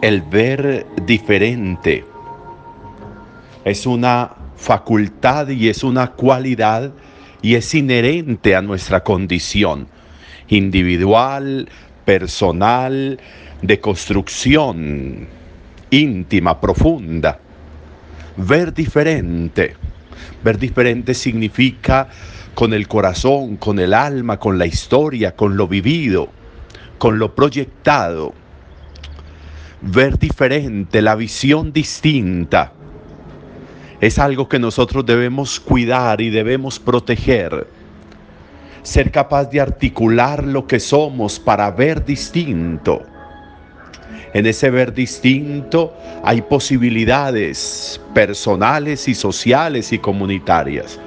El ver diferente es una facultad y es una cualidad y es inherente a nuestra condición individual, personal, de construcción íntima, profunda. Ver diferente. Ver diferente significa con el corazón, con el alma, con la historia, con lo vivido, con lo proyectado. Ver diferente, la visión distinta es algo que nosotros debemos cuidar y debemos proteger. Ser capaz de articular lo que somos para ver distinto. En ese ver distinto hay posibilidades personales y sociales y comunitarias.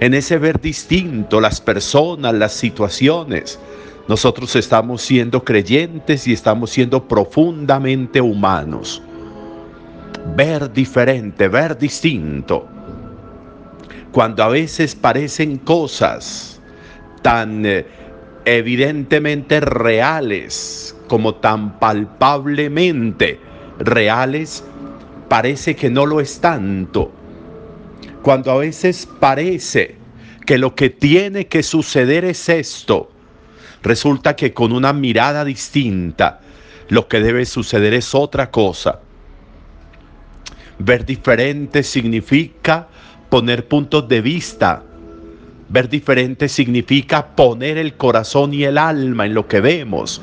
En ese ver distinto las personas, las situaciones, nosotros estamos siendo creyentes y estamos siendo profundamente humanos ver diferente, ver distinto. Cuando a veces parecen cosas tan eh, evidentemente reales como tan palpablemente reales, parece que no lo es tanto. Cuando a veces parece que lo que tiene que suceder es esto, resulta que con una mirada distinta, lo que debe suceder es otra cosa. Ver diferente significa poner puntos de vista. Ver diferente significa poner el corazón y el alma en lo que vemos.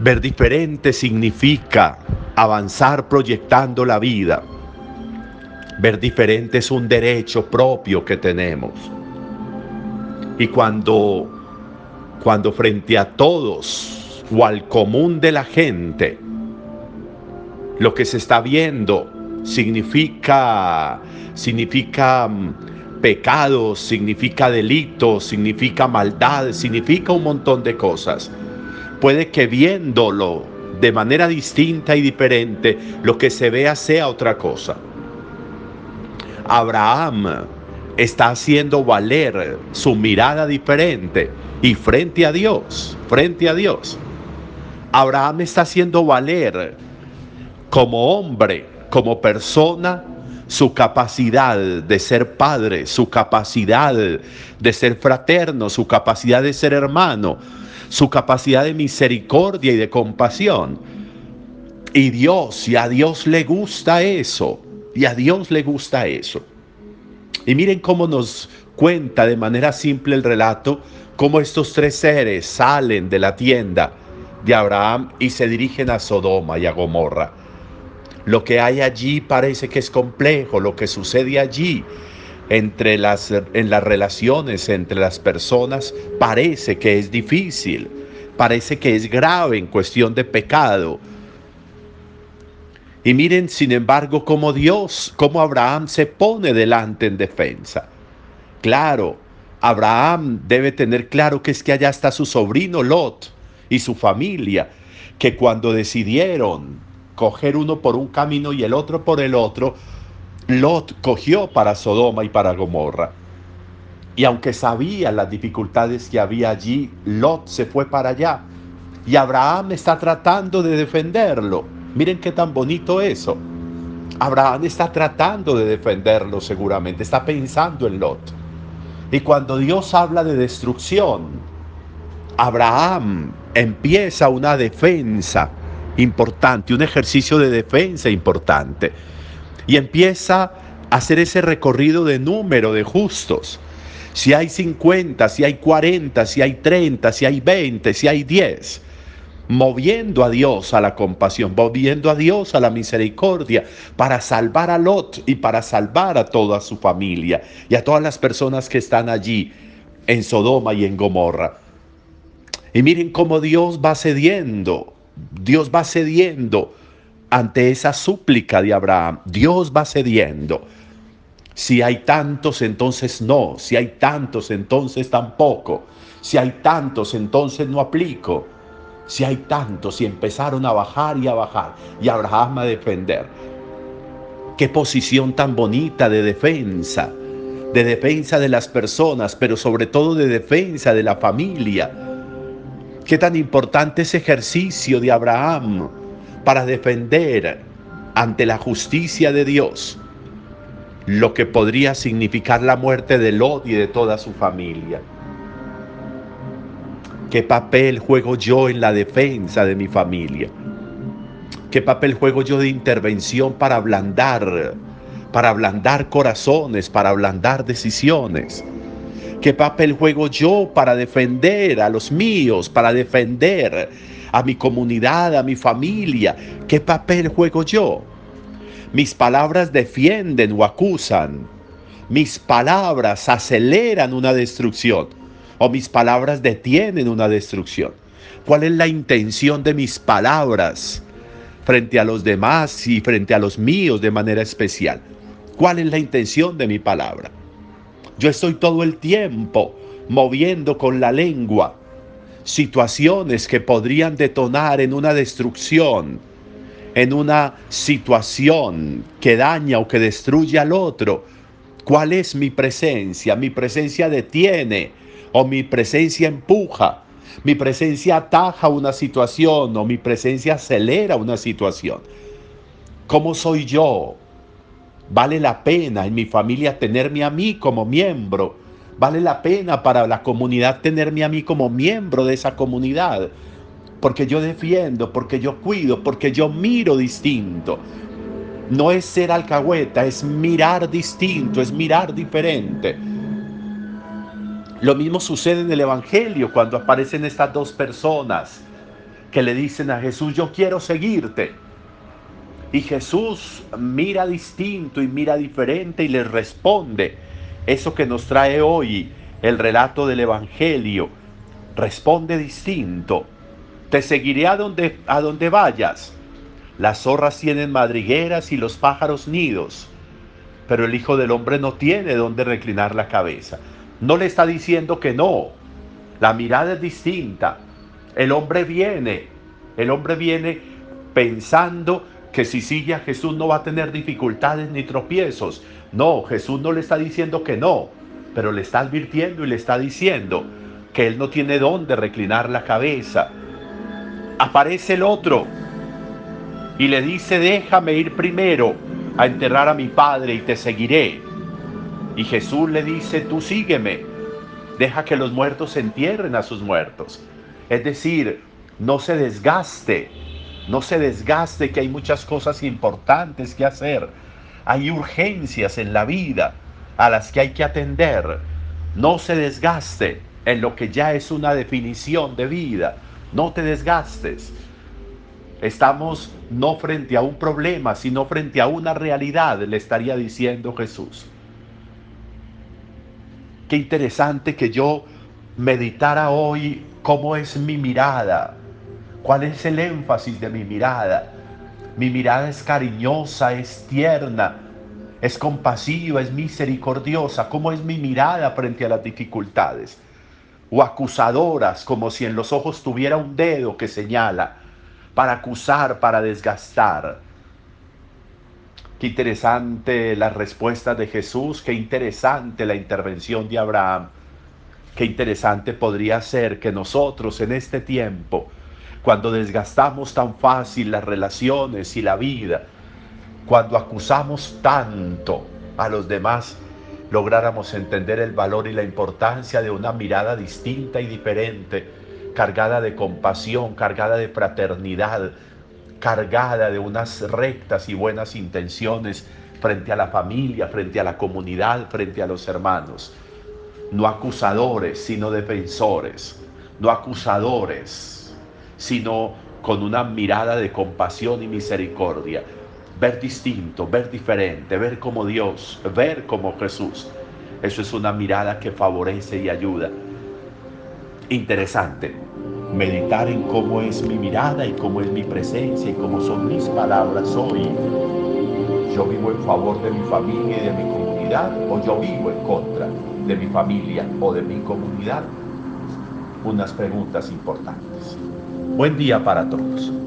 Ver diferente significa avanzar proyectando la vida. Ver diferente es un derecho propio que tenemos. Y cuando cuando frente a todos o al común de la gente lo que se está viendo significa, significa mm, pecado, significa delito, significa maldad, significa un montón de cosas. Puede que viéndolo de manera distinta y diferente, lo que se vea sea otra cosa. Abraham está haciendo valer su mirada diferente y frente a Dios, frente a Dios. Abraham está haciendo valer como hombre como persona su capacidad de ser padre, su capacidad de ser fraterno, su capacidad de ser hermano, su capacidad de misericordia y de compasión. Y Dios, y a Dios le gusta eso, y a Dios le gusta eso. Y miren cómo nos cuenta de manera simple el relato, cómo estos tres seres salen de la tienda de Abraham y se dirigen a Sodoma y a Gomorra. Lo que hay allí parece que es complejo, lo que sucede allí entre las, en las relaciones entre las personas parece que es difícil, parece que es grave en cuestión de pecado. Y miren, sin embargo, cómo Dios, cómo Abraham se pone delante en defensa. Claro, Abraham debe tener claro que es que allá está su sobrino Lot y su familia, que cuando decidieron coger uno por un camino y el otro por el otro, Lot cogió para Sodoma y para Gomorra. Y aunque sabía las dificultades que había allí, Lot se fue para allá. Y Abraham está tratando de defenderlo. Miren qué tan bonito eso. Abraham está tratando de defenderlo seguramente, está pensando en Lot. Y cuando Dios habla de destrucción, Abraham empieza una defensa importante, un ejercicio de defensa importante. Y empieza a hacer ese recorrido de número de justos. Si hay 50, si hay 40, si hay 30, si hay 20, si hay 10 moviendo a Dios a la compasión, moviendo a Dios a la misericordia, para salvar a Lot y para salvar a toda su familia y a todas las personas que están allí en Sodoma y en Gomorra. Y miren cómo Dios va cediendo Dios va cediendo ante esa súplica de Abraham. Dios va cediendo. Si hay tantos, entonces no. Si hay tantos, entonces tampoco. Si hay tantos, entonces no aplico. Si hay tantos y empezaron a bajar y a bajar y Abraham a defender. Qué posición tan bonita de defensa, de defensa de las personas, pero sobre todo de defensa de la familia Qué tan importante ese ejercicio de Abraham para defender ante la justicia de Dios lo que podría significar la muerte de Lot y de toda su familia. ¿Qué papel juego yo en la defensa de mi familia? ¿Qué papel juego yo de intervención para ablandar, para ablandar corazones, para ablandar decisiones? ¿Qué papel juego yo para defender a los míos, para defender a mi comunidad, a mi familia? ¿Qué papel juego yo? Mis palabras defienden o acusan. Mis palabras aceleran una destrucción o mis palabras detienen una destrucción. ¿Cuál es la intención de mis palabras frente a los demás y frente a los míos de manera especial? ¿Cuál es la intención de mi palabra? Yo estoy todo el tiempo moviendo con la lengua situaciones que podrían detonar en una destrucción, en una situación que daña o que destruye al otro. ¿Cuál es mi presencia? Mi presencia detiene o mi presencia empuja. Mi presencia ataja una situación o mi presencia acelera una situación. ¿Cómo soy yo? Vale la pena en mi familia tenerme a mí como miembro. Vale la pena para la comunidad tenerme a mí como miembro de esa comunidad. Porque yo defiendo, porque yo cuido, porque yo miro distinto. No es ser alcahueta, es mirar distinto, es mirar diferente. Lo mismo sucede en el Evangelio cuando aparecen estas dos personas que le dicen a Jesús, yo quiero seguirte. Y Jesús mira distinto y mira diferente y les responde. Eso que nos trae hoy el relato del Evangelio. Responde distinto. Te seguiré a donde, a donde vayas. Las zorras tienen madrigueras y los pájaros nidos, pero el Hijo del Hombre no tiene donde reclinar la cabeza. No le está diciendo que no. La mirada es distinta. El hombre viene, el hombre viene pensando que si sigue a Jesús no va a tener dificultades ni tropiezos. No, Jesús no le está diciendo que no, pero le está advirtiendo y le está diciendo que él no tiene dónde reclinar la cabeza. Aparece el otro y le dice, déjame ir primero a enterrar a mi padre y te seguiré. Y Jesús le dice, tú sígueme, deja que los muertos entierren a sus muertos. Es decir, no se desgaste, no se desgaste que hay muchas cosas importantes que hacer. Hay urgencias en la vida a las que hay que atender. No se desgaste en lo que ya es una definición de vida. No te desgastes. Estamos no frente a un problema, sino frente a una realidad, le estaría diciendo Jesús. Qué interesante que yo meditara hoy cómo es mi mirada, cuál es el énfasis de mi mirada. Mi mirada es cariñosa, es tierna, es compasiva, es misericordiosa. ¿Cómo es mi mirada frente a las dificultades? O acusadoras, como si en los ojos tuviera un dedo que señala para acusar, para desgastar. Qué interesante la respuesta de Jesús, qué interesante la intervención de Abraham, qué interesante podría ser que nosotros en este tiempo, cuando desgastamos tan fácil las relaciones y la vida, cuando acusamos tanto a los demás, lográramos entender el valor y la importancia de una mirada distinta y diferente, cargada de compasión, cargada de fraternidad, cargada de unas rectas y buenas intenciones frente a la familia, frente a la comunidad, frente a los hermanos. No acusadores, sino defensores. No acusadores, sino con una mirada de compasión y misericordia. Ver distinto, ver diferente, ver como Dios, ver como Jesús. Eso es una mirada que favorece y ayuda. Interesante meditar en cómo es mi mirada y cómo es mi presencia y cómo son mis palabras hoy. Yo vivo en favor de mi familia y de mi comunidad o yo vivo en contra de mi familia o de mi comunidad. Unas preguntas importantes. Buen día para todos.